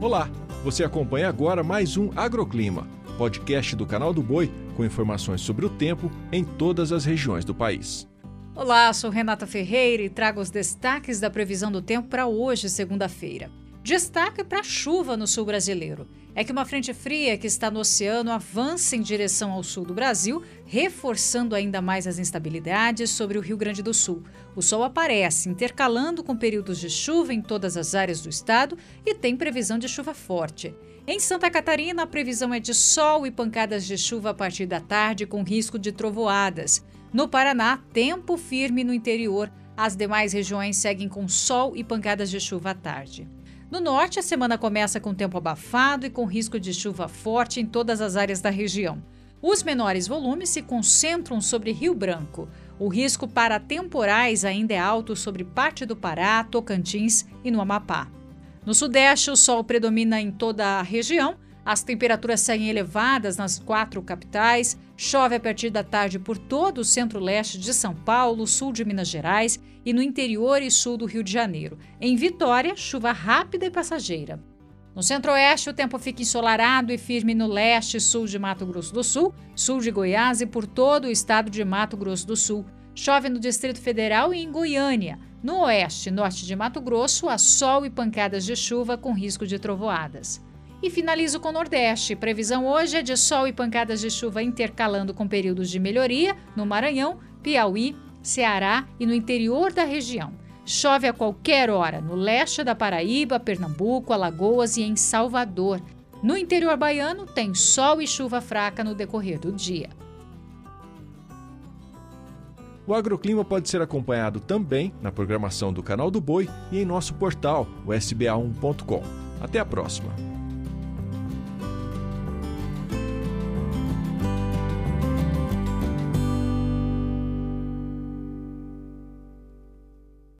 Olá, você acompanha agora mais um Agroclima, podcast do canal do Boi com informações sobre o tempo em todas as regiões do país. Olá, sou Renata Ferreira e trago os destaques da previsão do tempo para hoje, segunda-feira. Destaque para a chuva no sul brasileiro. É que uma frente fria que está no oceano avança em direção ao sul do Brasil, reforçando ainda mais as instabilidades sobre o Rio Grande do Sul. O sol aparece, intercalando com períodos de chuva em todas as áreas do estado e tem previsão de chuva forte. Em Santa Catarina, a previsão é de sol e pancadas de chuva a partir da tarde, com risco de trovoadas. No Paraná, tempo firme no interior. As demais regiões seguem com sol e pancadas de chuva à tarde. No norte, a semana começa com tempo abafado e com risco de chuva forte em todas as áreas da região. Os menores volumes se concentram sobre Rio Branco. O risco para temporais ainda é alto sobre parte do Pará, Tocantins e no Amapá. No sudeste, o sol predomina em toda a região as temperaturas seguem elevadas nas quatro capitais, chove a partir da tarde por todo o centro-leste de São Paulo, sul de Minas Gerais e no interior e sul do Rio de Janeiro. Em Vitória, chuva rápida e passageira. No centro-oeste, o tempo fica ensolarado e firme no leste e sul de Mato Grosso do Sul, sul de Goiás e por todo o estado de Mato Grosso do Sul. Chove no Distrito Federal e em Goiânia. No oeste e norte de Mato Grosso, há sol e pancadas de chuva com risco de trovoadas. E finalizo com o Nordeste. Previsão hoje é de sol e pancadas de chuva intercalando com períodos de melhoria no Maranhão, Piauí, Ceará e no interior da região. Chove a qualquer hora no leste da Paraíba, Pernambuco, Alagoas e em Salvador. No interior baiano, tem sol e chuva fraca no decorrer do dia. O agroclima pode ser acompanhado também na programação do Canal do Boi e em nosso portal, o sba1.com. Até a próxima!